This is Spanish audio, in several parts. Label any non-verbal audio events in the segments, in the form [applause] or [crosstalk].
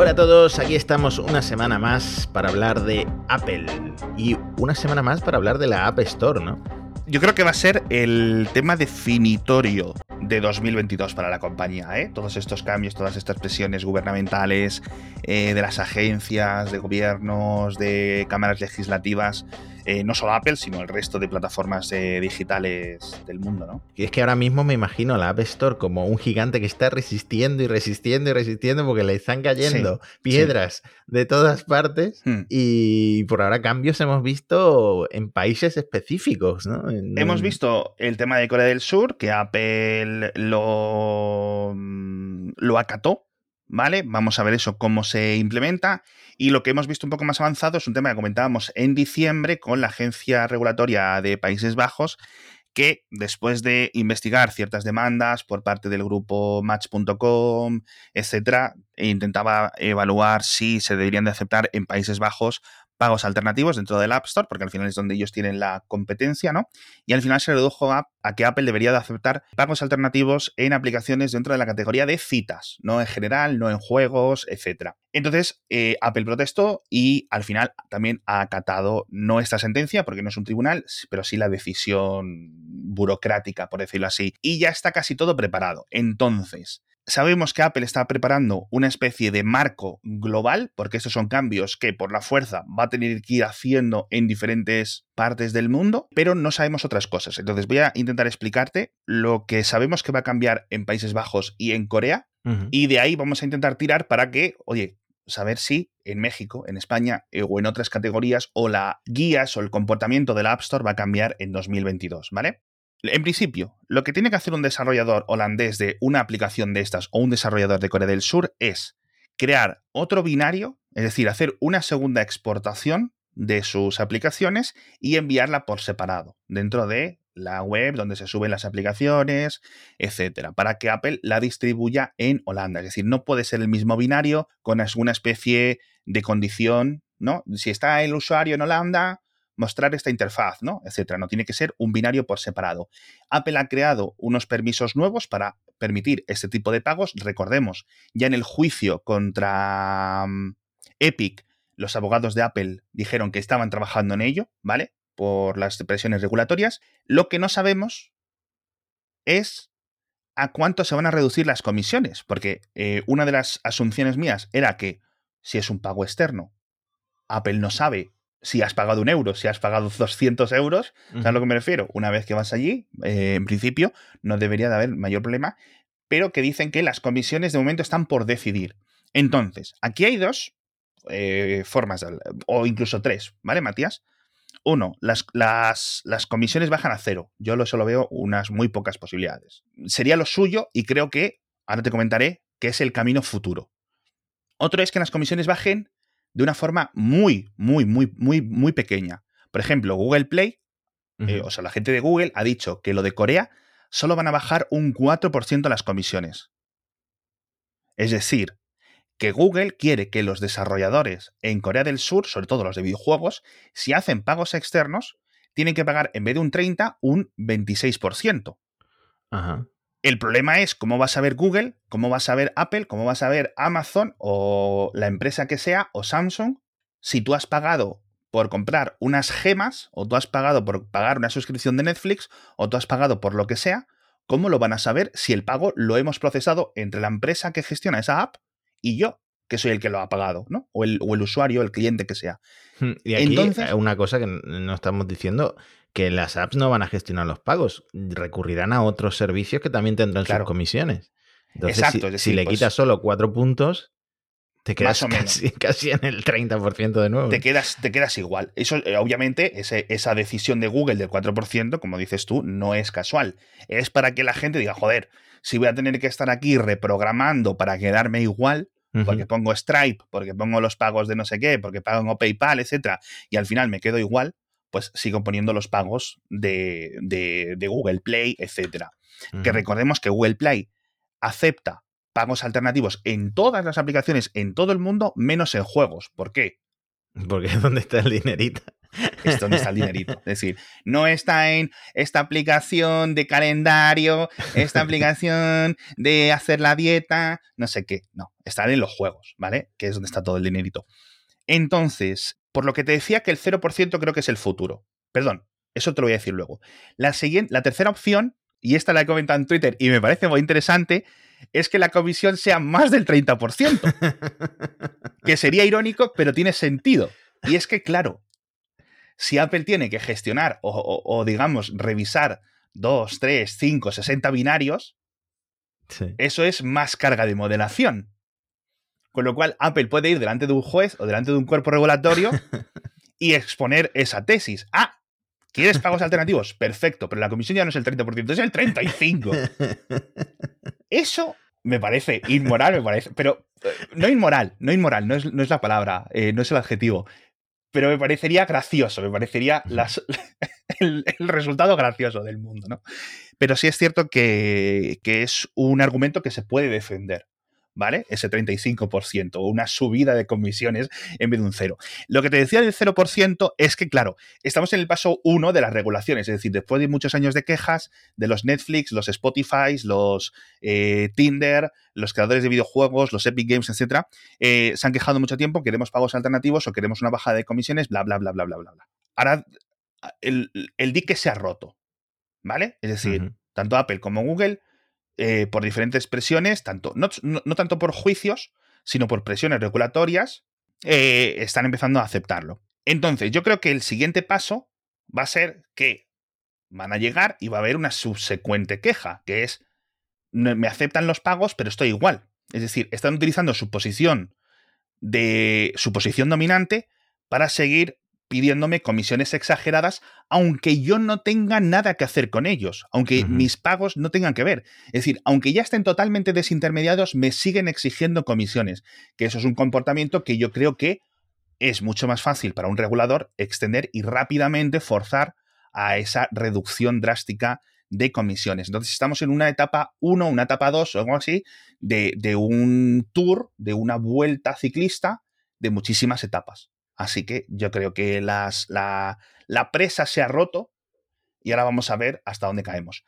Hola a todos, aquí estamos una semana más para hablar de Apple y una semana más para hablar de la App Store, ¿no? Yo creo que va a ser el tema definitorio de 2022 para la compañía. ¿eh? Todos estos cambios, todas estas presiones gubernamentales, eh, de las agencias, de gobiernos, de cámaras legislativas, eh, no solo Apple, sino el resto de plataformas eh, digitales del mundo, ¿no? Y es que ahora mismo me imagino la App Store como un gigante que está resistiendo y resistiendo y resistiendo porque le están cayendo piedras de todas partes hmm. y por ahora cambios hemos visto en países específicos, ¿no? hemos visto el tema de Corea del Sur, que Apple lo, mm, lo acató ¿vale? Vamos a ver eso, cómo se implementa. Y lo que hemos visto un poco más avanzado es un tema que comentábamos en diciembre con la Agencia Regulatoria de Países Bajos, que después de investigar ciertas demandas por parte del grupo Match.com, etcétera, intentaba evaluar si se deberían de aceptar en Países Bajos pagos alternativos dentro del App Store, porque al final es donde ellos tienen la competencia, ¿no? Y al final se redujo a, que Apple debería de aceptar pagos alternativos en aplicaciones dentro de la categoría de citas, no en general, no en juegos, etc. Entonces, eh, Apple protestó y al final también ha acatado no esta sentencia, porque no es un tribunal, pero sí la decisión burocrática, por decirlo así. Y ya está casi todo preparado. Entonces, Sabemos que Apple está preparando una especie de marco global, porque estos son cambios que por la fuerza va a tener que ir haciendo en diferentes partes del mundo, pero no sabemos otras cosas. Entonces voy a intentar explicarte lo que sabemos que va a cambiar en Países Bajos y en Corea, y de ahí vamos a intentar tirar para que, oye, saber si en México, en España eh, o en otras categorías o la guías o el comportamiento del App Store va a cambiar en 2022, ¿vale? En principio, lo que tiene que hacer un desarrollador holandés de una aplicación de estas o un desarrollador de Corea del Sur es crear otro binario, es decir, hacer una segunda exportación de sus aplicaciones y enviarla por separado dentro de la web donde se suben las aplicaciones, etcétera, para que Apple la distribuya en Holanda. Es decir, no puede ser el mismo binario con alguna especie de condición, ¿no? Si está el usuario en Holanda, mostrar esta interfaz, ¿no? Etcétera. No tiene que ser un binario por separado. Apple ha creado unos permisos nuevos para permitir este tipo de pagos. Recordemos, ya en el juicio contra mm, Epic, los abogados de Apple dijeron que estaban trabajando en ello, ¿vale? Por las presiones regulatorias. Lo que no sabemos es a cuánto se van a reducir las comisiones, porque eh, una de las asunciones mías era que si es un pago externo, Apple no sabe si has pagado un euro, si has pagado [laughs] 200 euros, ¿sabes a lo que me refiero? Una vez que vas allí, eh, en principio, no debería de haber mayor problema, pero que dicen que las comisiones de momento están por decidir. Entonces, aquí hay dos eh, formas, o incluso tres, ¿vale, Matías? Uno, las, las, las, comisiones bajan a cero. Yo lo solo veo unas muy pocas posibilidades. Sería lo suyo y creo que, ahora te comentaré, que es el camino futuro. Otro es que las comisiones bajen de una forma muy, muy, muy, muy, muy pequeña. Por ejemplo, Google Play, eh, o sea, la gente de Google ha dicho que lo de Corea solo van a bajar un 4% las comisiones. Es decir, que Google quiere que los desarrolladores en Corea del Sur, sobre todo los de videojuegos, si hacen pagos externos, tienen que pagar en vez de un 30, un 26%. Ajá. El problema es cómo vas a ver Google, cómo vas a ver Apple, cómo vas a ver Amazon o la empresa que sea o Samsung si tú has pagado por comprar unas gemas o tú has pagado por pagar una suscripción de Netflix o tú has pagado por lo que sea, ¿cómo lo van a saber si el pago lo hemos procesado entre la empresa que gestiona esa app y yo, que soy el que lo ha pagado, ¿no? O el, o el usuario, el cliente que sea. Hmm, y aquí Entonces, una cosa que no estamos diciendo, que las apps no van a gestionar los pagos, recurrirán a otros servicios que también tendrán sus comisiones. Entonces, si, le pues quitas solo cuatro puntos, te quedas [laughs] casi, en el 30% de nuevo. Te quedas, te quedas igual. Eso, eh, obviamente, esa decisión de Google del 4%, como dices tú, no es casual. Es para que la gente diga, joder, si voy a tener que estar aquí reprogramando para quedarme igual, porque pongo Stripe, porque pongo los pagos de no sé qué, porque pago PayPal, etcétera, y al final me quedo igual, pues sigo poniendo los pagos de, de, Google Play, etcétera. Que recordemos que Google Play acepta pagos alternativos en todas las aplicaciones en todo el mundo, menos en juegos. ¿Por qué? Porque es donde está el dinerito. Es donde está el dinerito. Es decir, no está en esta aplicación de calendario, esta aplicación de hacer la dieta, no sé qué. No, está en los juegos, ¿vale? Que es donde está todo el dinerito. Entonces, por lo que te decía que el 0% creo que es el futuro. Perdón, eso te lo voy a decir luego. La, siguiente, la tercera opción, y esta la he comentado en Twitter y me parece muy interesante, es que la comisión sea más del 30%. [laughs] que sería irónico, pero tiene sentido. Y es que, claro, si Apple tiene que gestionar o, digamos, revisar 2, 3, 5, 60 binarios, eso es más carga de modelación. Con lo cual, Apple puede ir delante de un juez o delante de un cuerpo regulatorio [laughs] y exponer esa tesis. Ah, ¿quieres pagos alternativos? Perfecto, pero la comisión ya no es el 30%, es el 35%. Eso me parece inmoral, me parece, pero eh, no inmoral, no inmoral, no es, no es la palabra, eh, no es el adjetivo, pero me parecería gracioso, me parecería [laughs] el, resultado gracioso del mundo, ¿no? Pero sí es cierto que, que es un argumento que se puede defender. ¿Vale? Ese 35%, o una subida de comisiones en vez de un cero. Lo que te decía del 0% es que, claro, estamos en el paso 1 de las regulaciones, es decir, después de muchos años de quejas de los Netflix, los Spotify, los eh, Tinder, los creadores de videojuegos, los Epic Games, etcétera, eh, se han quejado mucho tiempo, queremos pagos alternativos o queremos una bajada de comisiones, bla, bla, bla, bla, bla, bla. bla. Ahora el, dique se ha roto, ¿vale? Es decir, tanto Apple como Google eh, por diferentes presiones, tanto, no, tanto por juicios, sino por presiones regulatorias, eh, están empezando a aceptarlo. Entonces, yo creo que el siguiente paso va a ser que van a llegar y va a haber una subsecuente queja, que es, me aceptan los pagos, pero estoy igual. Es decir, están utilizando su posición de su posición dominante para seguir pidiéndome comisiones exageradas, aunque yo no tenga nada que hacer con ellos, aunque mis pagos no tengan que ver. Es decir, aunque ya estén totalmente desintermediados, me siguen exigiendo comisiones, que eso es un comportamiento que yo creo que es mucho más fácil para un regulador extender y rápidamente forzar a esa reducción drástica de comisiones. Entonces estamos en una etapa 1, una etapa 2 o algo así, de, de un tour, de una vuelta ciclista de muchísimas etapas. Así que yo creo que la, presa se ha roto y ahora vamos a ver hasta dónde caemos.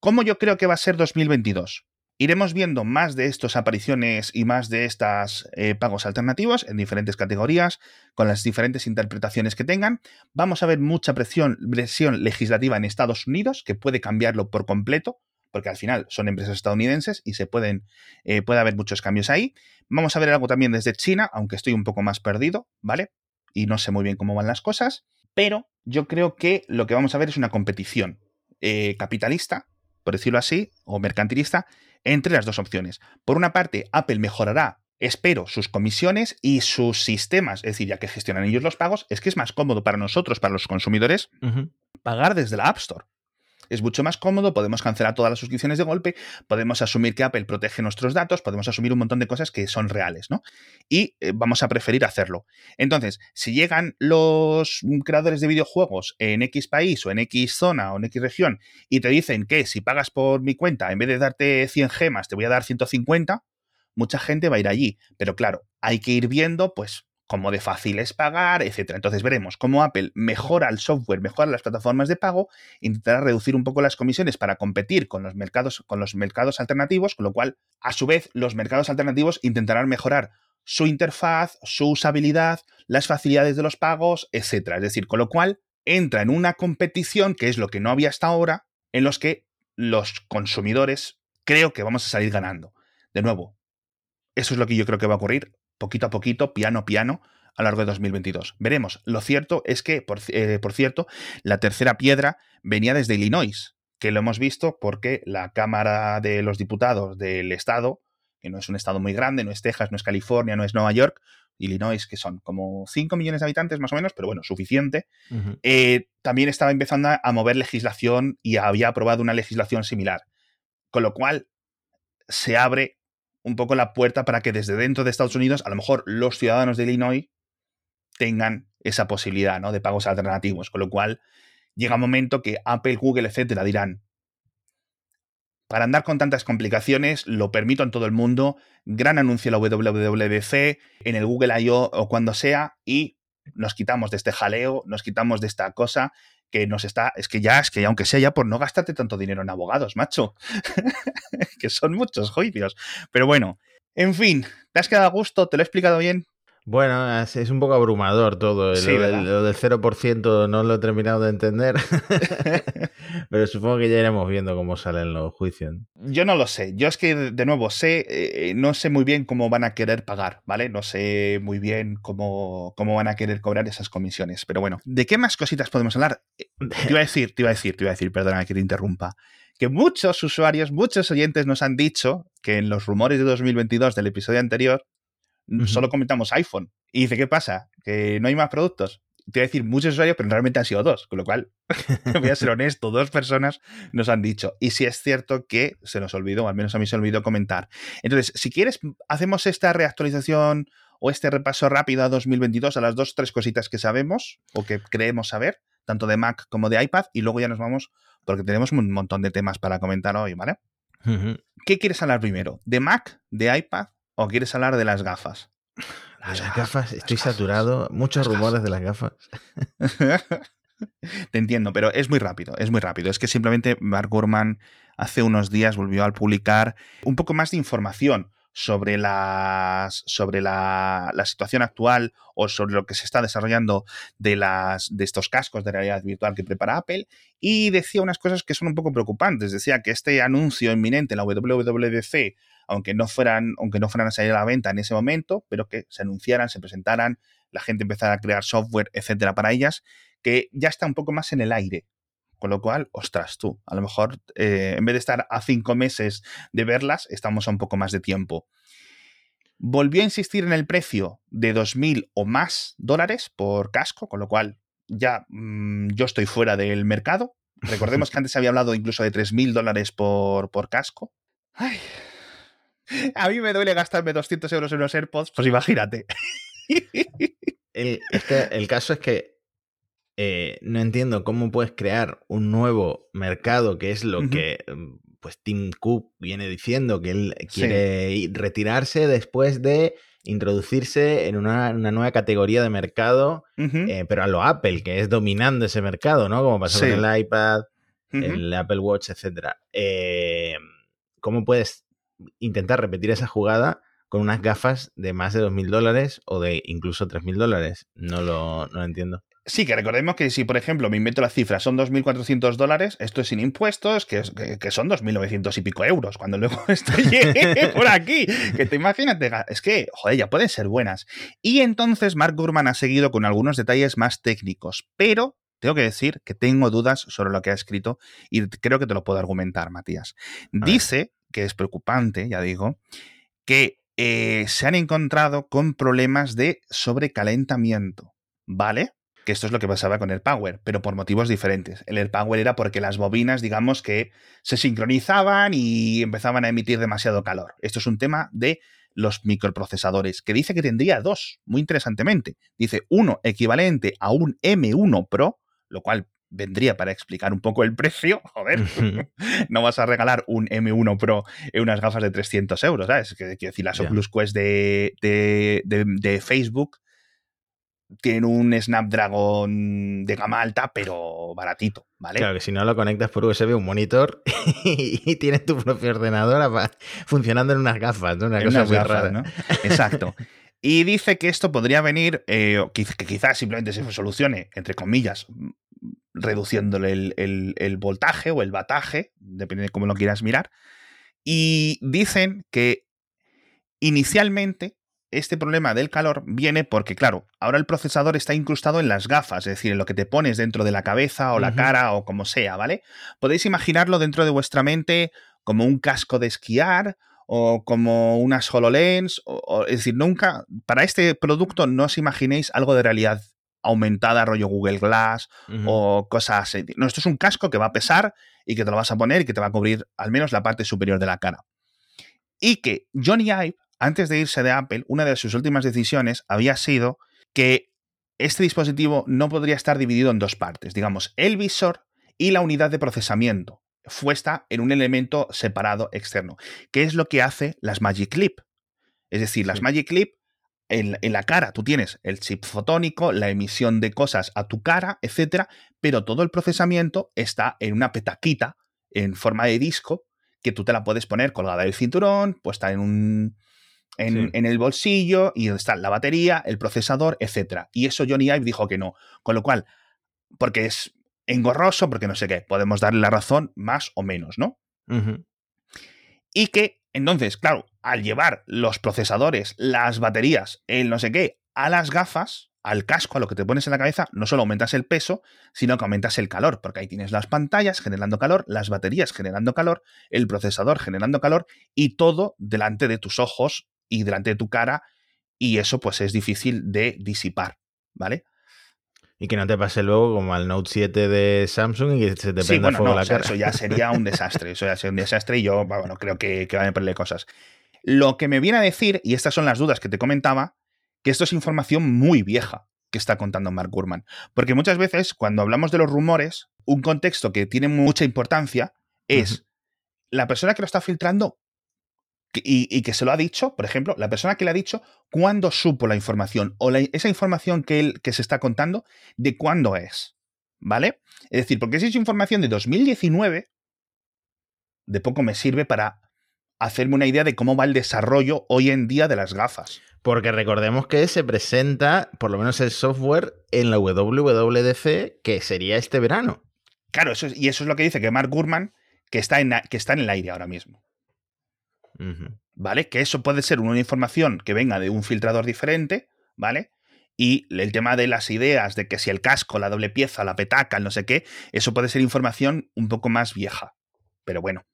¿Cómo yo creo que va a ser 2022? Iremos viendo más de estas apariciones y más de estos eh, pagos alternativos en diferentes categorías, con las diferentes interpretaciones que tengan. Vamos a ver mucha presión legislativa en Estados Unidos, que puede cambiarlo por completo, porque al final son empresas estadounidenses y se pueden, eh, puede haber muchos cambios ahí. Vamos a ver algo también desde China, aunque estoy un poco más perdido, ¿vale? Y no sé muy bien cómo van las cosas, pero yo creo que lo que vamos a ver es una competición eh, capitalista, por decirlo así, o mercantilista, entre las dos opciones. Por una parte, Apple mejorará espero sus comisiones y sus sistemas, es decir, ya que gestionan ellos los pagos, es que es más cómodo para nosotros, para los consumidores, pagar desde la App Store es mucho más cómodo, podemos cancelar todas las suscripciones de golpe, podemos asumir que Apple protege nuestros datos, podemos asumir un montón de cosas que son reales, ¿no? Y eh, vamos a preferir hacerlo. Entonces, si llegan los creadores de videojuegos en X país o en X zona o en X región y te dicen que si pagas por mi cuenta, en vez de darte 100 gemas, te voy a dar 150, mucha gente va a ir allí. Pero claro, hay que ir viendo, pues, como de fácil es pagar, etc. Entonces veremos cómo Apple mejora el software, mejora las plataformas de pago, intentará reducir un poco las comisiones para competir con los mercados, con los mercados alternativos, con lo cual, a su vez, los mercados alternativos intentarán mejorar su interfaz, su usabilidad, las facilidades de los pagos, etc. Es decir, con lo cual entra en una competición, que es lo que no había hasta ahora, en los que los consumidores creo que vamos a salir ganando. De nuevo, eso es lo que yo creo que va a ocurrir poquito a poquito, piano a piano, a lo largo de 2022. Veremos. Lo cierto es que, eh, por, cierto, la tercera piedra venía desde Illinois, que lo hemos visto porque la Cámara de los Diputados del Estado, que no es un estado muy grande, no es Texas, no es California, no es Nueva York, Illinois, que son como 5 millones de habitantes más o menos, pero bueno, suficiente, eh, también estaba empezando a mover legislación y había aprobado una legislación similar. Con lo cual, se abre un poco la puerta para que desde dentro de Estados Unidos, a lo mejor los ciudadanos de Illinois tengan esa posibilidad ¿no? de pagos alternativos. Con lo cual, llega un momento que Apple, Google, etcétera, dirán. Para andar con tantas complicaciones, lo permito en todo el mundo. Gran anuncio en la WWDC, en el Google I.O. o cuando sea, y nos quitamos de este jaleo, nos quitamos de esta cosa que nos está, es que ya, es que aunque sea ya por no gastarte tanto dinero en abogados, macho, [laughs] que son muchos juicios. Pero bueno, en fin, ¿te has quedado a gusto? ¿Te lo he explicado bien? Bueno, es, un poco abrumador todo. lo, del, 0% no lo he terminado de entender. [laughs] [laughs] Pero supongo que ya iremos viendo cómo salen los juicios. Yo no lo sé. Yo es que, de nuevo, sé, eh, no sé muy bien cómo van a querer pagar, ¿vale? No sé muy bien cómo, cómo van a querer cobrar esas comisiones. Pero bueno, ¿de qué más cositas podemos hablar? Eh, te iba a decir, te iba a decir, te iba a decir, perdona que te interrumpa que muchos usuarios, muchos oyentes nos han dicho que en los rumores de 2022 del episodio anterior solo comentamos iPhone. Y dice, ¿qué pasa? ¿Que no hay más productos? Te voy a decir muchos usuarios, pero realmente han sido dos, con lo cual, [laughs] voy a ser honesto, dos personas nos han dicho. Y si es cierto que se nos olvidó, al menos a mí se me olvidó comentar. Entonces, si quieres, hacemos esta reactualización o este repaso rápido a 2022 a las dos, tres cositas que sabemos o que creemos saber, tanto de Mac como de iPad, y luego ya nos vamos, porque tenemos un montón de temas para comentar hoy, ¿vale? ¿Qué quieres hablar primero? ¿De Mac, de iPad ¿O quieres hablar de las gafas? Las, gafas, estoy saturado. Muchos rumores de las gafas. [laughs] Te entiendo, pero es muy rápido, es muy rápido. Es que simplemente Mark Gurman hace unos días volvió a publicar un poco más de información sobre, las, sobre la, situación actual o sobre lo que se está desarrollando de, las, de estos cascos de realidad virtual que prepara Apple y decía unas cosas que son un poco preocupantes. Decía que este anuncio inminente en la WWDC aunque no fueran, aunque no fueran a salir a la venta en ese momento, pero que se anunciaran, se presentaran, la gente empezara a crear software, etcétera, para ellas, que ya está un poco más en el aire. Con lo cual, ostras, tú, a lo mejor eh, en vez de estar a cinco meses de verlas, estamos a un poco más de tiempo. Volvió a insistir en el precio de 2.000 o más dólares por casco, con lo cual ya mm, yo estoy fuera del mercado. Recordemos [laughs] que antes había hablado incluso de 3.000 dólares por, por casco. Ay, a mí me duele gastarme 200 euros en unos AirPods, pues imagínate. [laughs] El, el caso es que eh, no entiendo cómo puedes crear un nuevo mercado, que es lo que mm, pues Tim Cook viene diciendo, que él quiere retirarse después de introducirse en una, nueva categoría de mercado, eh, pero a lo Apple, que es dominando ese mercado, ¿no? Como pasó con el iPad, el Apple Watch, etc. Eh, ¿Cómo puedes intentar repetir esa jugada con unas gafas de más de 2.000 dólares o de incluso 3.000 dólares. No lo, no lo entiendo. Sí, que recordemos que si, por ejemplo, me invento la cifra, son 2.400 dólares, esto es sin impuestos, que, que, son 2.900 y pico euros, cuando luego [laughs] estoy por aquí. Que te imagínate, es que, joder, ya pueden ser buenas. Y entonces Mark Gurman ha seguido con algunos detalles más técnicos, pero tengo que decir que tengo dudas sobre lo que ha escrito y creo que te lo puedo argumentar, Matías. Dice que es preocupante, ya digo, que eh, se han encontrado con problemas de sobrecalentamiento, ¿vale? Que esto es lo que pasaba con el Power, pero por motivos diferentes. El Air Power era porque las bobinas, digamos que se sincronizaban y empezaban a emitir demasiado calor. Esto es un tema de los microprocesadores, que dice que tendría dos, muy interesantemente. Dice uno equivalente a un M1 Pro, lo cual vendría para explicar un poco el precio, [laughs] joder, no vas a regalar un M1 Pro en unas gafas de 300 euros, ¿sabes? Quiero decir, las Oculus Quest de, de, Facebook tienen un Snapdragon de gama alta, pero baratito, ¿vale? Claro, que si no lo conectas por USB un monitor [laughs] y tienes tu propio ordenador funcionando en unas gafas, ¿no? Una cosa muy rara. ¿no? [laughs] Exacto. Y dice que esto podría venir, eh, que quizás simplemente se solucione, entre comillas, reduciéndole el, voltaje o el bataje, depende de cómo lo quieras mirar. Y dicen que inicialmente este problema del calor viene porque, claro, ahora el procesador está incrustado en las gafas, es decir, en lo que te pones dentro de la cabeza o la cara o como sea, ¿vale? Podéis imaginarlo dentro de vuestra mente como un casco de esquiar o como unas HoloLens, es decir, nunca, para este producto no os imaginéis algo de realidad aumentada, rollo Google Glass o cosas así. No, esto es un casco que va a pesar y que te lo vas a poner y que te va a cubrir al menos la parte superior de la cara. Y que Johnny Ive, antes de irse de Apple, una de sus últimas decisiones había sido que este dispositivo no podría estar dividido en dos partes, digamos, el visor y la unidad de procesamiento. Fuesta en un elemento separado externo, que es lo que hace las Magic Clip. Es decir, las Magic Clip en, la cara tú tienes el chip fotónico, la emisión de cosas a tu cara, etcétera, pero todo el procesamiento está en una petaquita en forma de disco que tú te la puedes poner colgada del cinturón, puesta en un. En, el bolsillo, y está la batería, el procesador, etcétera. Y eso Johnny Ive dijo que no. Con lo cual, porque es engorroso, porque no sé qué, podemos darle la razón más o menos, ¿no? Y que, entonces, claro, al llevar los procesadores, las baterías, el no sé qué, a las gafas, al casco, a lo que te pones en la cabeza, no solo aumentas el peso, sino que aumentas el calor, porque ahí tienes las pantallas generando calor, las baterías generando calor, el procesador generando calor y todo delante de tus ojos y delante de tu cara, y eso pues es difícil de disipar, ¿vale? Y que no te pase luego como al Note 7 de Samsung y que se te prenda fuego la cara. Eso ya sería un desastre. Eso ya sería un desastre y yo, bueno, creo que, que van a perderle cosas. Lo que me viene a decir, y estas son las dudas que te comentaba, que esto es información muy vieja que está contando Mark Gurman. Porque muchas veces, cuando hablamos de los rumores, un contexto que tiene mucha importancia es la persona que lo está filtrando y, que se lo ha dicho, por ejemplo, la persona que le ha dicho cuándo supo la información o esa información que, él, que se está contando, de cuándo es. ¿Vale? Es decir, porque si es información de 2019, de poco me sirve para hacerme una idea de cómo va el desarrollo hoy en día de las gafas. Porque recordemos que se presenta, por lo menos el software, en la WWDC, que sería este verano. Claro, eso y eso es lo que dice que Mark Gurman, que está en, que está en el aire ahora mismo. ¿Vale? Que eso puede ser una información que venga de un filtrador diferente, ¿vale? Y el tema de las ideas de que si el casco, la doble pieza, la petaca, el no sé qué, eso puede ser información un poco más vieja. Pero bueno,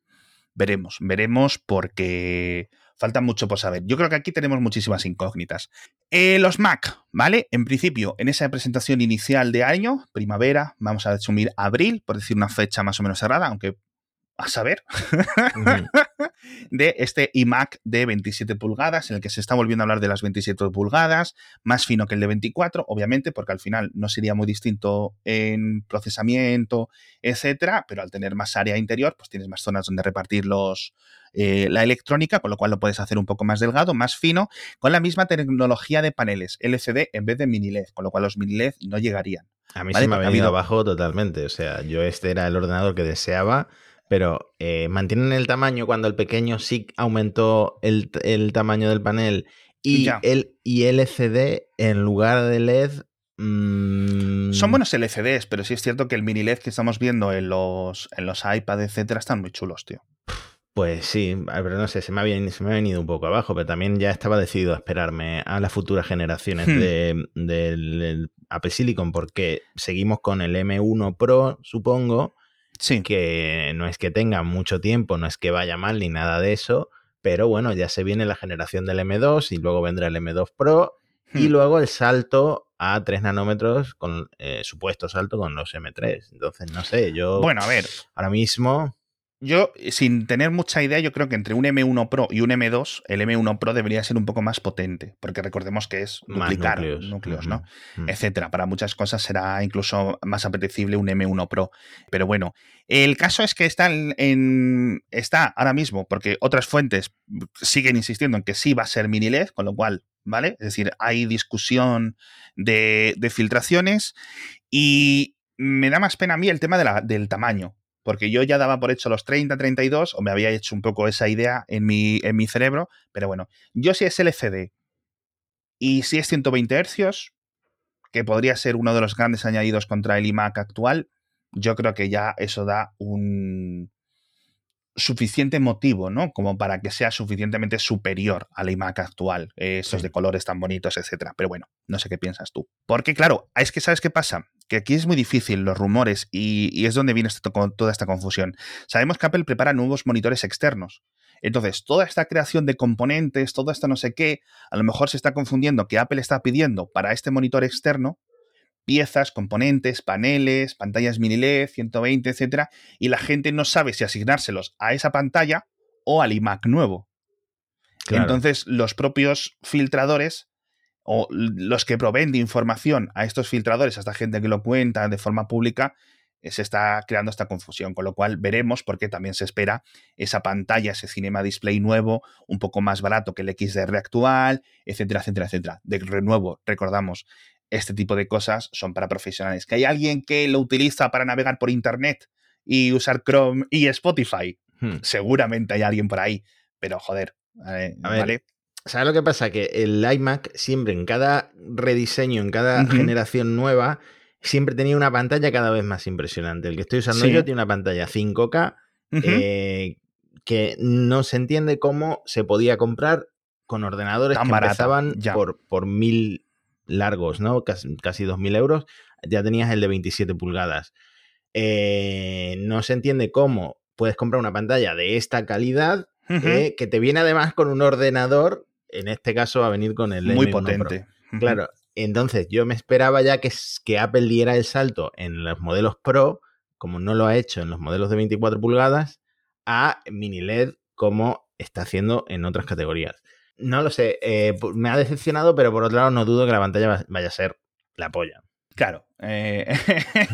veremos, veremos porque falta mucho por saber. Yo creo que aquí tenemos muchísimas incógnitas. Eh, los Mac, ¿vale? En principio, en esa presentación inicial de año, primavera, vamos a asumir abril, por decir una fecha más o menos cerrada, aunque a saber, [laughs] de este iMac de 27 pulgadas, en el que se está volviendo a hablar de las 27 pulgadas, más fino que el de 24, obviamente, porque al final no sería muy distinto en procesamiento, etcétera, pero al tener más área interior, pues tienes más zonas donde repartir los, eh, la electrónica, con lo cual lo puedes hacer un poco más delgado, más fino, con la misma tecnología de paneles LCD en vez de mini LED, con lo cual los mini LED no llegarían. A mí se me ha venido abajo totalmente, o sea, yo este era el ordenador que deseaba pero eh, mantienen el tamaño cuando el pequeño sí aumentó el, tamaño del panel y, el, y LCD en lugar de LED. Mm, Son buenos LCDs, pero sí es cierto que el mini LED que estamos viendo en los, en los iPad, etcétera, están muy chulos, tío. Pues sí, pero no sé, se me, ha venido, se me ha venido un poco abajo, pero también ya estaba decidido a esperarme a las futuras generaciones hmm. del de, Apple Silicon, porque seguimos con el M1 Pro, supongo, Sí. Que no es que tenga mucho tiempo, no es que vaya mal ni nada de eso, pero bueno, ya se viene la generación del M2 y luego vendrá el M2 Pro y hmm. luego el salto a 3 nanómetros con eh, supuesto salto con los M3. Entonces, no sé, yo... Bueno, a ver. Ahora mismo... Yo, sin tener mucha idea, yo creo que entre un M1 Pro y un M2, el M1 Pro debería ser un poco más potente, porque recordemos que es duplicar núcleos, ¿no? Etcétera. Para muchas cosas será incluso más apetecible un M1 Pro. Pero bueno, el caso es que está, en, está ahora mismo, porque otras fuentes siguen insistiendo en que sí va a ser mini LED, con lo cual, ¿vale? Es decir, hay discusión de, filtraciones y me da más pena a mí el tema del tamaño porque yo ya daba por hecho los 30, 32, o me había hecho un poco esa idea en mi, en mi cerebro, pero bueno, yo si es LCD y si es 120 Hz, que podría ser uno de los grandes añadidos contra el iMac actual, yo creo que ya eso da un, suficiente motivo, ¿no? Como para que sea suficientemente superior al iMac actual, esos de colores tan bonitos, etcétera. Pero bueno, no sé qué piensas tú. Porque claro, es que sabes qué pasa, que aquí es muy difícil los rumores y, es donde viene toda esta confusión. Sabemos que Apple prepara nuevos monitores externos. Entonces, toda esta creación de componentes, todo esto no sé qué, a lo mejor se está confundiendo que Apple está pidiendo para este monitor externo piezas, componentes, paneles, pantallas mini LED, 120, etcétera, y la gente no sabe si asignárselos a esa pantalla o al iMac nuevo. Entonces, los propios filtradores o los que proveen de información a estos filtradores, a esta gente que lo cuenta de forma pública, se está creando esta confusión, con lo cual veremos porque también se espera esa pantalla, ese Cinema Display nuevo, un poco más barato que el XDR actual, etcétera, etcétera, etcétera. De nuevo, recordamos, este tipo de cosas son para profesionales. ¿Que hay alguien que lo utiliza para navegar por Internet y usar Chrome y Spotify? Hmm. Seguramente hay alguien por ahí, pero joder, eh, ¿vale? ¿Sabes lo que pasa? Que el iMac siempre en cada rediseño, en cada generación nueva, siempre tenía una pantalla cada vez más impresionante. El que estoy usando yo tiene una pantalla 5K eh, que no se entiende cómo se podía comprar con ordenadores que empezaban por, por mil largos, ¿no? Casi, casi 2.000 euros. Ya tenías el de 27 pulgadas. Eh, no se entiende cómo puedes comprar una pantalla de esta calidad eh, que te viene además con un ordenador. En este caso va a venir con el muy potente. Claro, entonces yo me esperaba ya que, que Apple diera el salto en los modelos Pro, como no lo ha hecho en los modelos de 24 pulgadas, a mini LED como está haciendo en otras categorías. No lo sé, eh, me ha decepcionado, pero por otro lado no dudo que la pantalla vaya a ser la polla. Claro, eh,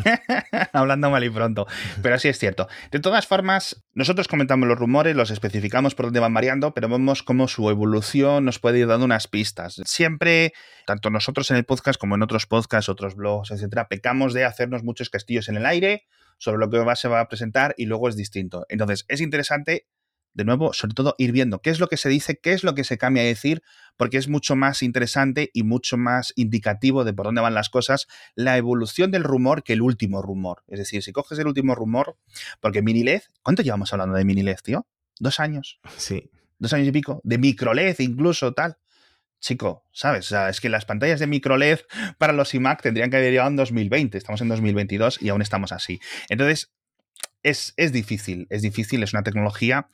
[laughs] hablando mal y pronto, pero sí es cierto. De todas formas, nosotros comentamos los rumores, los especificamos por dónde van variando, pero vemos cómo su evolución nos puede ir dando unas pistas. Siempre, tanto nosotros en el podcast como en otros podcasts, otros blogs, etcétera, pecamos de hacernos muchos castillos en el aire sobre lo que se va a presentar y luego es distinto. Entonces, es interesante de nuevo, sobre todo ir viendo qué es lo que se dice, qué es lo que se cambia a decir, porque es mucho más interesante y mucho más indicativo de por dónde van las cosas la evolución del rumor que el último rumor. Es decir, si coges el último rumor, porque LED, ¿cuánto llevamos hablando de LED, tío? ¿Dos años? Sí. ¿Dos años y pico? De microLED incluso, tal. Chico, ¿sabes? O sea, es que las pantallas de microLED para los iMac tendrían que haber llegado en 2020. Estamos en 2022 y aún estamos así. Entonces, es, es difícil, es difícil, es una tecnología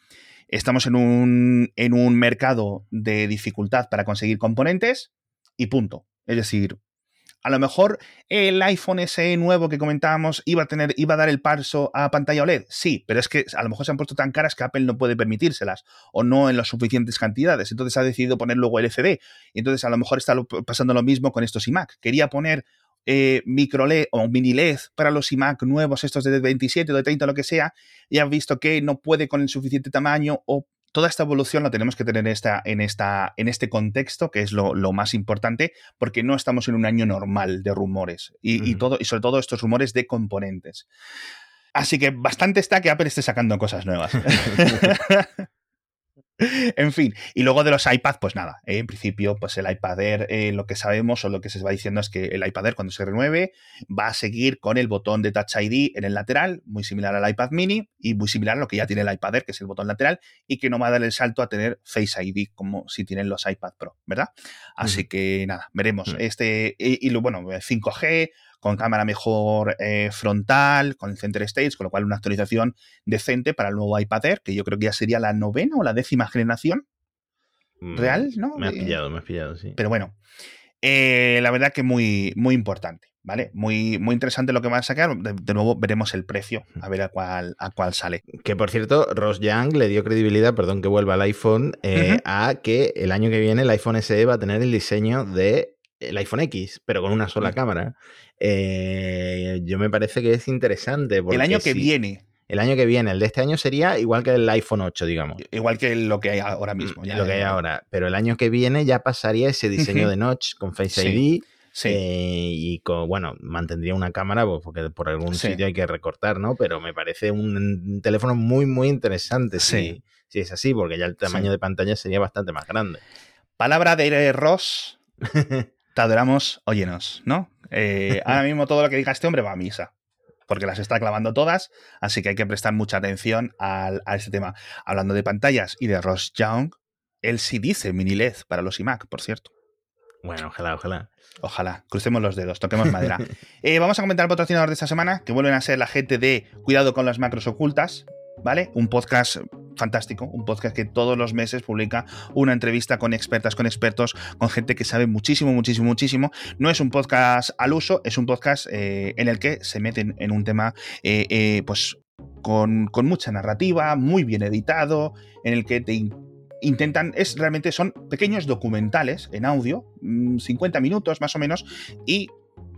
estamos en un, en un mercado de dificultad para conseguir componentes y punto. Es decir, a lo mejor el iPhone SE nuevo que comentábamos iba a tener, iba a dar el paso a pantalla OLED. Sí, pero es que a lo mejor se han puesto tan caras que Apple no puede permitírselas o no en las suficientes cantidades. Entonces ha decidido poner luego LCD. Y entonces a lo mejor está pasando lo mismo con estos iMac. Quería poner eh, micro LED o mini LED para los iMac nuevos, estos de 27 o de 30, lo que sea, y han visto que no puede con el suficiente tamaño o toda esta evolución la tenemos que tener en, esta, en, esta, en este contexto, que es lo, más importante, porque no estamos en un año normal de rumores y, todo, y sobre todo estos rumores de componentes. Así que bastante está que Apple esté sacando cosas nuevas. [laughs] en fin, y luego de los iPad, pues nada, ¿eh? en principio, pues el iPad Air, eh, lo que sabemos o lo que se va diciendo es que el iPad Air cuando se renueve va a seguir con el botón de Touch ID en el lateral, muy similar al iPad mini y muy similar a lo que ya tiene el iPad Air, que es el botón lateral, y que no va a dar el salto a tener Face ID como si tienen los iPad Pro, ¿verdad? Así que nada, veremos. Este, y, y, bueno, 5G, con cámara mejor eh, frontal, con el Center Stage, con lo cual una actualización decente para el nuevo iPad Air, que yo creo que ya sería la novena o la décima generación mm, real, ¿no? Me has eh, pillado, me has pillado, sí. Pero bueno, eh, la verdad que muy, muy importante. ¿Vale? Muy, muy interesante lo que van a sacar. De, nuevo veremos el precio, a ver a cuál, a cuál sale. Que por cierto, Ross Young le dio credibilidad, perdón que vuelva al iPhone, a que el año que viene el iPhone SE va a tener el diseño de el iPhone X, pero con una sola cámara, eh, yo me parece que es interesante. el año que viene. El año que viene, el de este año sería igual que el iPhone 8, digamos. Igual que lo que hay ahora mm, mismo. lo que hay ahora. Pero el año que viene ya pasaría ese diseño de notch con Face ID. Eh, y con, bueno, mantendría una cámara pues, porque por algún sitio hay que recortar, ¿no? Pero me parece un teléfono muy, muy interesante si, si es así, porque ya el tamaño de pantalla sería bastante más grande. Palabra de Ross. [laughs] te adoramos, óyenos, ¿no? Eh, [laughs] ahora mismo todo lo que diga este hombre va a misa, porque las está clavando todas, así que hay que prestar mucha atención a este tema. Hablando de pantallas y de Ross Young, él sí dice mini LED para los iMac, por cierto. Bueno, ojalá, ojalá. Ojalá, crucemos los dedos, toquemos madera. [laughs] Eh, vamos a comentar el patrocinador de esta semana, que vuelven a ser la gente de Cuidado con las macros ocultas, ¿vale? Un podcast fantástico, un podcast que todos los meses publica una entrevista con expertas, con expertos, con gente que sabe muchísimo, muchísimo, muchísimo. No es un podcast al uso, es un podcast eh, en el que se meten en un tema, eh, eh, pues, con, mucha narrativa, muy bien editado, en el que te intentan, es realmente son pequeños documentales en audio, 50 mm, minutos más o menos, y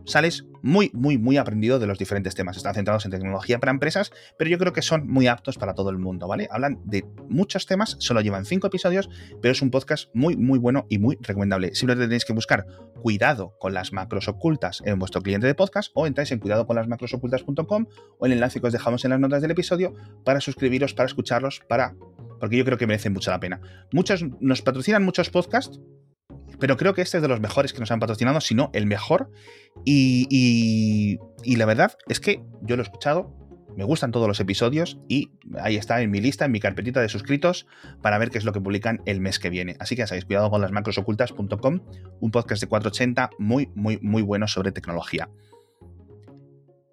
sales muy, muy, muy aprendido de los diferentes temas. Están centrados en tecnología para empresas, pero yo creo que son muy aptos para todo el mundo, ¿vale? Hablan de muchos temas, solo llevan cinco episodios, pero es un podcast muy, muy bueno y muy recomendable. Simplemente tenéis que buscar cuidado con las macros ocultas en vuestro cliente de podcast o entráis en cuidado con las macrosocultas.com o el enlace que os dejamos en las notas del episodio para suscribiros, para escucharlos, para porque yo creo que merecen mucho la pena. Muchos nos patrocinan muchos podcasts pero creo que este es de los mejores que nos han patrocinado, si no el mejor. Y, la verdad es que yo lo he escuchado, me gustan todos los episodios y ahí está en mi lista, en mi carpetita de suscritos, para ver qué es lo que publican el mes que viene. Así que ya sabéis, cuidado con las macrosocultas.com, un podcast de 480 muy, muy, muy bueno sobre tecnología.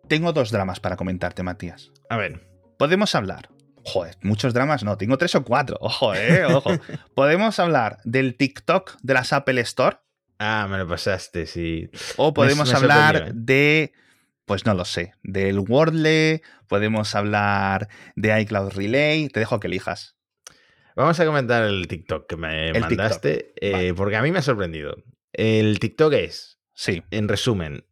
Tengo dos dramas para comentarte, Matías. A ver. Podemos hablar Joder, muchos dramas no, tengo tres o cuatro. Ojo, eh, ojo. [laughs] podemos hablar del TikTok de las Apple Store. Ah, me lo pasaste, sí. O podemos hablar ¿eh? de, pues no lo sé, del Wordle, podemos hablar de iCloud Relay. Te dejo que elijas. Vamos a comentar el TikTok que me mandaste, eh, porque a mí me ha sorprendido. El TikTok es, sí. en resumen,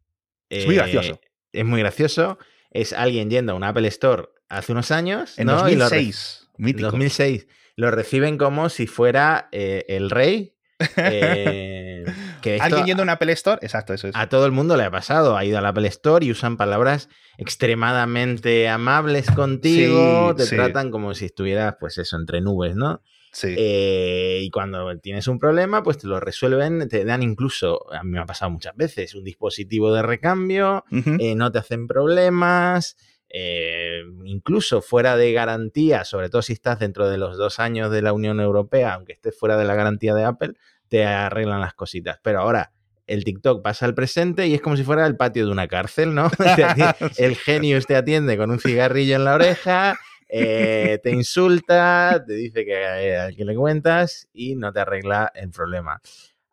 es muy gracioso. Es muy gracioso. Es alguien yendo a un Apple Store hace unos años. En 2006. En 2006. Lo reciben como si fuera eh, el rey. Eh, [laughs] Alguien yendo a un Apple Store, exacto, eso es. A todo el mundo le ha pasado. Ha ido al Apple Store y usan palabras extremadamente amables contigo. te tratan como si estuvieras, pues eso, entre nubes, ¿no? Sí. Eh, y cuando tienes un problema, pues te lo resuelven, te dan incluso, a mí me ha pasado muchas veces, un dispositivo de recambio, no te hacen problemas. Eh, incluso fuera de garantía, sobre todo si estás dentro de los dos años de la Unión Europea, aunque estés fuera de la garantía de Apple, te arreglan las cositas. Pero ahora el TikTok pasa al presente y es como si fuera el patio de una cárcel, ¿no? [laughs] [laughs] el genio te atiende con un cigarrillo en la oreja, eh, te insulta, te dice que a quien le cuentas y no te arregla el problema.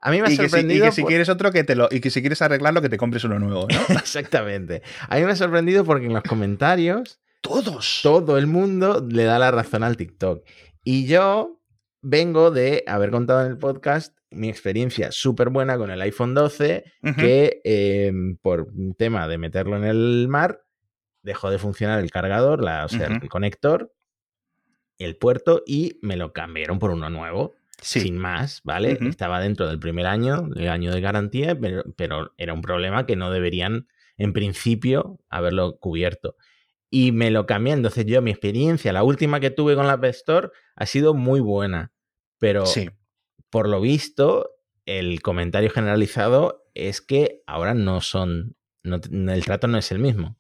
A mí me ha sorprendido. y que si quieres otro que te lo. Y que si quieres arreglarlo, que te compres uno nuevo, ¿no? [laughs] Exactamente. A mí me ha sorprendido porque en los comentarios. Todos. Todo el mundo le da la razón al TikTok. Y yo vengo de haber contado en el podcast mi experiencia súper buena con el iPhone 12, que em, por un tema de meterlo en el mar, dejó de funcionar el cargador, la, o sea, el conector, el puerto, y me lo cambiaron por uno nuevo sin más, ¿vale? Estaba dentro del primer año, el año de garantía, pero, era un problema que no deberían, en principio, haberlo cubierto. Y me lo cambié, entonces yo, mi experiencia, la última que tuve con la App Store, ha sido muy buena, pero por lo visto, el comentario generalizado es que ahora no son, el trato no es el mismo.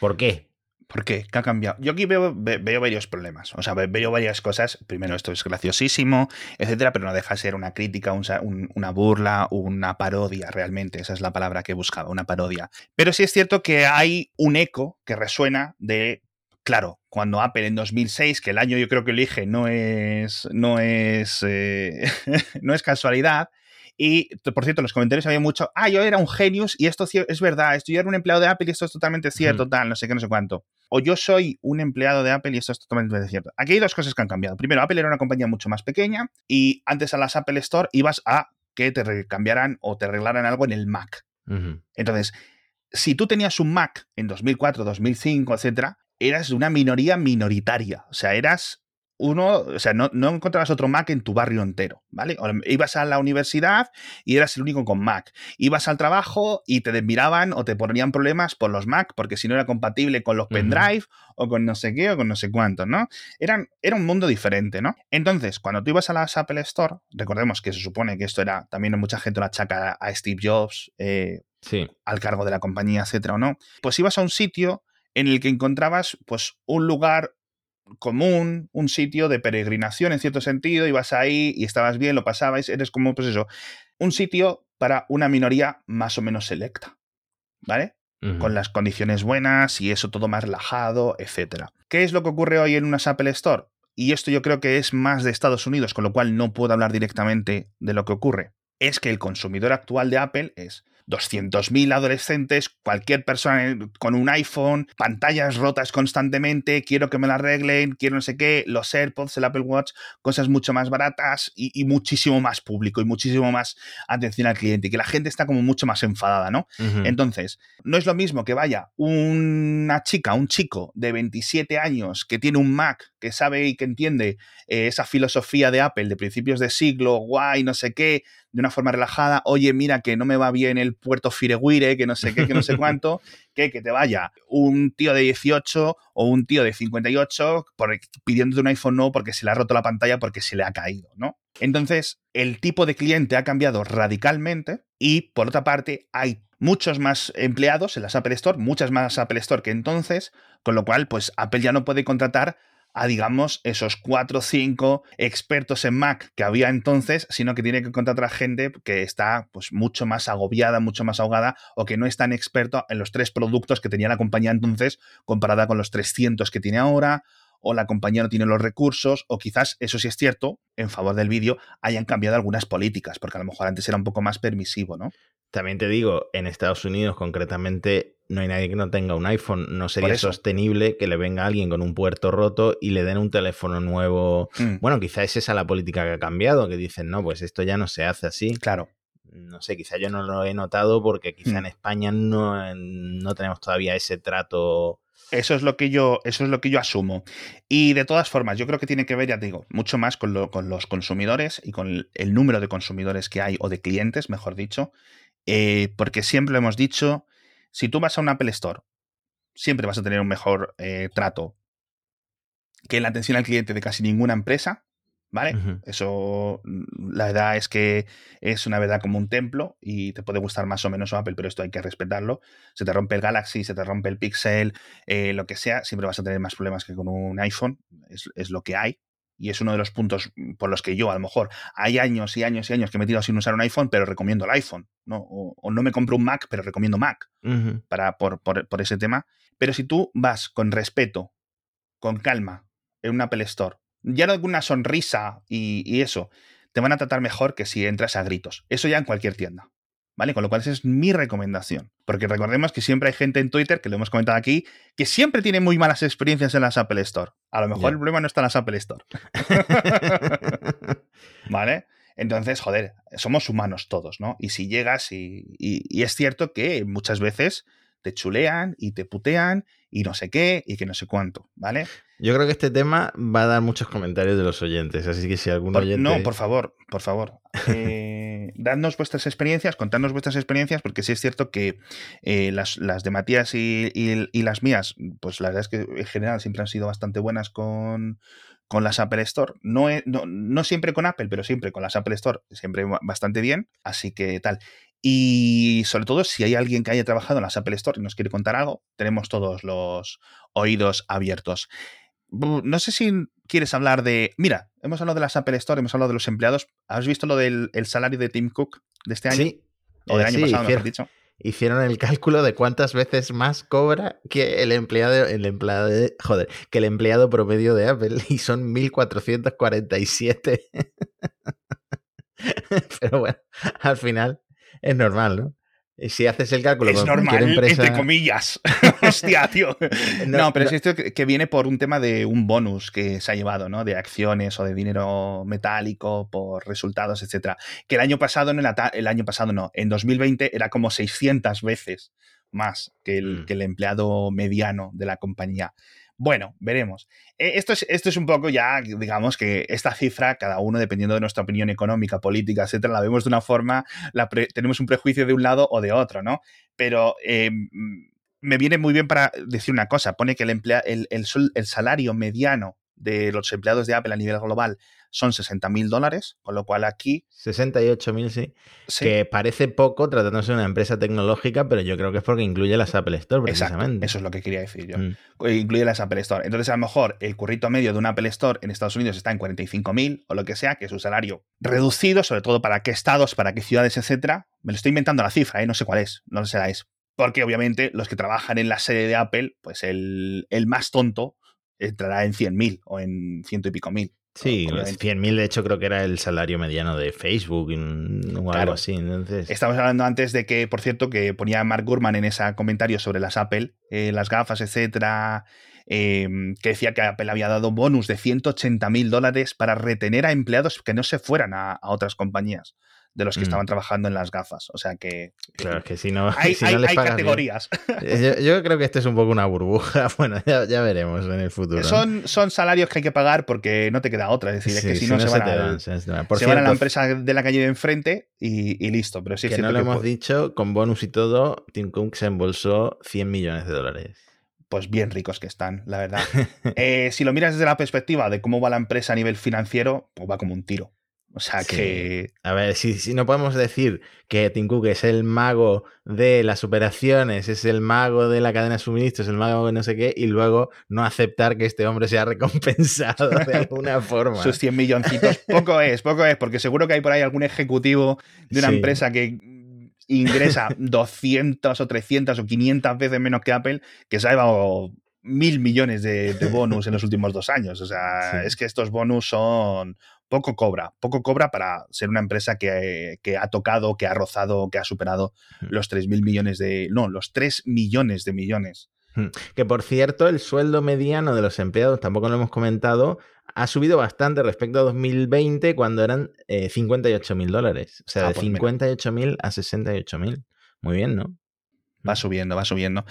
¿Por qué? ¿Por qué? ¿Qué ha cambiado? Yo aquí veo, varios problemas. O sea, veo varias cosas. Primero, esto es graciosísimo, etcétera, pero no deja de ser una crítica, una burla, una parodia realmente. Esa es la palabra que buscaba, una parodia. Pero sí es cierto que hay un eco que resuena de. Claro, cuando Apple en 2006, que el año yo creo que elige no es, no es, eh, [laughs] no es casualidad, y por cierto, en los comentarios había mucho, ah, yo era un genius y esto es verdad, esto yo era un empleado de Apple y esto es totalmente cierto, tal, no sé qué, no sé cuánto. O yo soy un empleado de Apple y esto es totalmente cierto. Aquí hay dos cosas que han cambiado. Primero, Apple era una compañía mucho más pequeña y antes a las Apple Store ibas a que te cambiaran o te arreglaran algo en el Mac. Entonces, si tú tenías un Mac en 2004, 2005, etcétera, eras una minoría minoritaria. O sea, eras uno, o sea, no, no, encontrabas otro Mac en tu barrio entero, ¿vale? ibas a la universidad y eras el único con Mac. Ibas al trabajo y te desmiraban o te ponían problemas por los Mac, porque si no era compatible con los pendrive o con no sé qué o con no sé cuánto, ¿no? Eran, era un mundo diferente, ¿no? Entonces, cuando tú ibas a la Apple Store, recordemos que se supone que esto era, también mucha gente lo achaca a Steve Jobs, eh, sí. al cargo de la compañía, etcétera, o no, pues ibas a un sitio en el que encontrabas pues un lugar común, un sitio de peregrinación en cierto sentido, ibas ahí y estabas bien, lo pasabais, eres como, pues eso, un sitio para una minoría más o menos selecta, ¿vale? Con las condiciones buenas y eso todo más relajado, etc. ¿Qué es lo que ocurre hoy en una Apple Store? Y esto yo creo que es más de Estados Unidos, con lo cual no puedo hablar directamente de lo que ocurre. Es que el consumidor actual de Apple es, 200.000 adolescentes, cualquier persona con un iPhone, pantallas rotas constantemente, quiero que me la arreglen, quiero no sé qué, los AirPods, el Apple Watch, cosas mucho más baratas y, muchísimo más público y muchísimo más atención al cliente y que la gente está como mucho más enfadada, ¿no? Entonces, no es lo mismo que vaya una chica, un chico de 27 años que tiene un Mac, que sabe y que entiende eh, esa filosofía de Apple de principios de siglo, guay, no sé qué, de una forma relajada, oye, mira que no me va bien el puerto Fireguire, que no sé qué, que no sé [laughs] cuánto, que, que te vaya un tío de 18 o un tío de 58 por, pidiéndote un iPhone no porque se le ha roto la pantalla porque se le ha caído, ¿no? Entonces, el tipo de cliente ha cambiado radicalmente y, por otra parte, hay muchos más empleados en las Apple Store, muchas más Apple Store que entonces, con lo cual, pues Apple ya no puede contratar a, digamos, esos cuatro o cinco expertos en Mac que había entonces, sino que tiene que contratar gente que está pues mucho más agobiada, mucho más ahogada o que no es tan experto en los tres productos que tenía la compañía entonces comparada con los 300 que tiene ahora o la compañía no tiene los recursos, o quizás, eso sí es cierto, en favor del vídeo, hayan cambiado algunas políticas, porque a lo mejor antes era un poco más permisivo, ¿no? También te digo, en Estados Unidos concretamente no hay nadie que no tenga un iPhone. No sería sostenible que le venga alguien con un puerto roto y le den un teléfono nuevo. Mm. Bueno, quizá es esa la política que ha cambiado, que dicen, no, pues esto ya no se hace así. Claro. No sé, quizá yo no lo he notado porque quizá mm. en España no, no tenemos todavía ese trato eso es lo que yo, eso es lo que yo asumo. Y de todas formas, yo creo que tiene que ver, ya te digo, mucho más con, los consumidores y con el, número de consumidores que hay, o de clientes, mejor dicho. Eh, porque siempre lo hemos dicho, si tú vas a un Apple Store, siempre vas a tener un mejor eh, trato que la atención al cliente de casi ninguna empresa. ¿Vale? Eso, mm, la verdad es que es una verdad como un templo y te puede gustar más o menos Apple, pero esto hay que respetarlo. Se te rompe el Galaxy, se te rompe el Pixel, eh, lo que sea, siempre vas a tener más problemas que con un iPhone, es, lo que hay. Y es uno de los puntos por los que yo, a lo mejor, hay años y años y años que me he tirado sin usar un iPhone, pero recomiendo el iPhone, ¿no? O, no me compro un Mac, pero recomiendo Mac para, por, por ese tema. Pero si tú vas con respeto, con calma, en un Apple Store, ya no una sonrisa y, eso, te van a tratar mejor que si entras a gritos. Eso ya en cualquier tienda. ¿Vale? Con lo cual esa es mi recomendación. Porque recordemos que siempre hay gente en Twitter, que lo hemos comentado aquí, que siempre tiene muy malas experiencias en las Apple Store. A lo mejor el problema no está en las Apple Store. [laughs] [laughs] ¿Vale? Entonces, joder, somos humanos todos, ¿no? Y si llegas y, y es cierto que muchas veces te chulean y te putean y no sé qué y que no sé cuánto, ¿vale? Yo creo que este tema va a dar muchos comentarios de los oyentes, así que si algún oyente... No, por favor, por favor. [laughs] Eh, dadnos vuestras experiencias, contadnos vuestras experiencias, porque sí es cierto que eh, las, de Matías y, las mías, pues la verdad es que en general siempre han sido bastante buenas con, con las Apple Store. No, no, no, siempre con Apple, pero siempre con las Apple Store, siempre bastante bien. Así que tal. Y sobre todo, si hay alguien que haya trabajado en las Apple Store y nos quiere contar algo, tenemos todos los oídos abiertos. No sé si quieres hablar de. Mira, hemos hablado de las Apple Store, hemos hablado de los empleados. ¿Has visto lo del salario de Tim Cook de este año? Sí. O del año pasado, hicieron, dicho. Hicieron el cálculo de cuántas veces más cobra que el empleado, el empleado de, joder, que el empleado promedio de Apple y son 1447. [laughs] Pero bueno, al final es normal, ¿no? Si haces el cálculo es normal, entre comillas. [laughs] [laughs] Hostia, tío. [laughs] No, pero es esto que viene por un tema de un bonus que se ha llevado, ¿no? De acciones o de dinero metálico por resultados, etcétera. Que el año pasado, no el año pasado no, en 2020 era como 600 veces más que el, mm. que el empleado mediano de la compañía. Bueno, veremos. Eh, esto es, esto es un poco ya, digamos que esta cifra, cada uno, dependiendo de nuestra opinión económica, política, etcétera, la vemos de una forma, tenemos un prejuicio de un lado o de otro, ¿no? Pero eh, me viene muy bien para decir una cosa. Pone que el, el, el salario mediano de los empleados de Apple a nivel global son 60 mil dólares, con lo cual aquí... 68 mil, sí. Que parece poco tratándose de una empresa tecnológica, pero yo creo que es porque incluye las Apple Store, precisamente. eso es lo que quería decir yo. Mm. Incluye las Apple Store. Entonces, a lo mejor el currito medio de una Apple Store en Estados Unidos está en 45 mil o lo que sea, que es un salario reducido, sobre todo para qué estados, para qué ciudades, etcétera. Me lo estoy inventando la cifra, ¿eh? no sé cuál es, no sé la es. Porque obviamente los que trabajan en la sede de Apple, pues el, el más tonto entrará en 100.000 o en ciento y pico mil. Sí, 100.000 de hecho creo que era el salario mediano de Facebook o algo así. Entonces... Estamos hablando antes de que, por cierto, que ponía Mark Gurman en ese comentario sobre las Apple, eh, las gafas, etcétera, em, que decía que Apple había dado bonus de 180.000 dólares para retener a empleados que no se fueran a otras compañías de los que mm. estaban trabajando en las gafas. O sea que. Claro, es que si no. [laughs] Hay, categorías. [laughs] Yo, creo que esto es un poco una burbuja. [laughs] Bueno, ya, veremos en el futuro. Son, son salarios que hay que pagar porque no te queda otra. Es decir, es que si, no, se, van, a, se, van, a la empresa de la calle de enfrente y, listo. Pero sí que no lo hemos dicho, con bonus y todo, Tim Cook se embolsó 100 millones de dólares pues bien ricos que están, la verdad. Eh, si lo miras desde la perspectiva de cómo va la empresa a nivel financiero, pues va como un tiro. O sea que. A ver, si, no podemos decir que Tim Cook es el mago de las operaciones, es el mago de la cadena de suministros, es el mago de no sé qué, y luego no aceptar que este hombre sea recompensado de alguna [laughs] forma. Sus 100 milloncitos. Poco es, poco es, porque seguro que hay por ahí algún ejecutivo de una empresa que ingresa [laughs] 200 o 300 o 500 veces menos que Apple, que se ha llevado mil millones de, bonus en los últimos dos años. O sea, es que estos bonus son, poco cobra, poco cobra para ser una empresa que, ha tocado, que ha rozado, que ha superado los 3 mil millones de, no, los 3 millones de millones. Que por cierto, el sueldo mediano de los empleados, tampoco lo hemos comentado, ha subido bastante respecto a 2020 cuando eran 58 eh, mil dólares. O sea, ah, de 58 pues mil a 68 mil. Muy bien, ¿no? Va subiendo, va subiendo.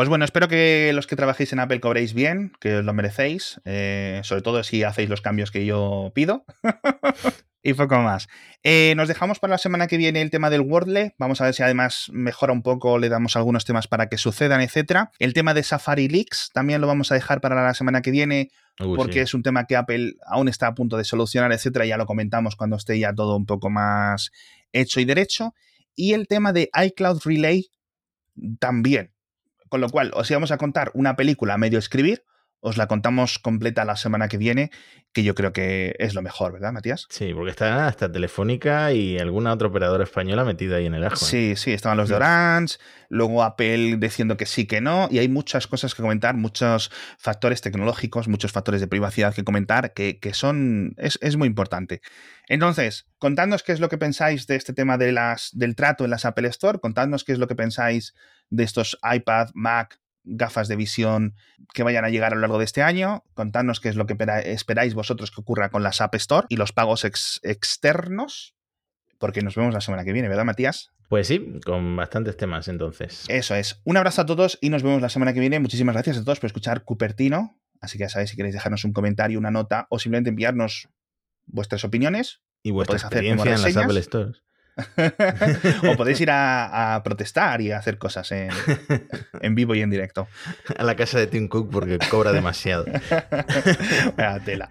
Pues bueno, espero que los que trabajéis en Apple cobréis bien, que os lo merecéis, eh, sobre todo si hacéis los cambios que yo pido. [laughs] y poco más. Eh, nos dejamos para la semana que viene el tema del Wordle. Vamos a ver si además mejora un poco, le damos algunos temas para que sucedan, etcétera. El tema de Safari Leaks también lo vamos a dejar para la semana que viene. porque es un tema que Apple aún está a punto de solucionar, etcétera. Ya lo comentamos cuando esté ya todo un poco más hecho y derecho. Y el tema de iCloud Relay, también. Con lo cual, os íbamos a contar una película a medio escribir, os la contamos completa la semana que viene, que yo creo que es lo mejor, ¿verdad, Matías? Sí, porque está hasta Telefónica y alguna otra operadora española metida ahí en el ajo. ¿eh? Sí, sí, estaban los de Orange, luego Apple diciendo que sí, que no, y hay muchas cosas que comentar, muchos factores tecnológicos, muchos factores de privacidad que comentar, que, son, es, es, muy importante. Entonces, contadnos qué es lo que pensáis de este tema de las, del trato en las Apple Store, contadnos qué es lo que pensáis de estos iPad, Mac, gafas de visión que vayan a llegar a lo largo de este año. Contadnos qué es lo que esperáis vosotros que ocurra con las App Store y los pagos externos, porque nos vemos la semana que viene, ¿verdad, Matías? Pues sí, con bastantes temas entonces. Eso es. Un abrazo a todos y nos vemos la semana que viene. Muchísimas gracias a todos por escuchar Cupertino. Así que ya sabéis si queréis dejarnos un comentario, una nota o simplemente enviarnos vuestras opiniones. Y vuestra experiencia en las Apple Stores. [laughs] o podéis ir a, protestar y a hacer cosas en, vivo y en directo. A la casa de Tim Cook porque cobra demasiado. [laughs] tela.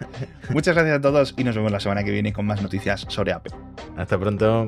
Muchas gracias a todos y nos vemos la semana que viene con más noticias sobre Apple. Hasta pronto.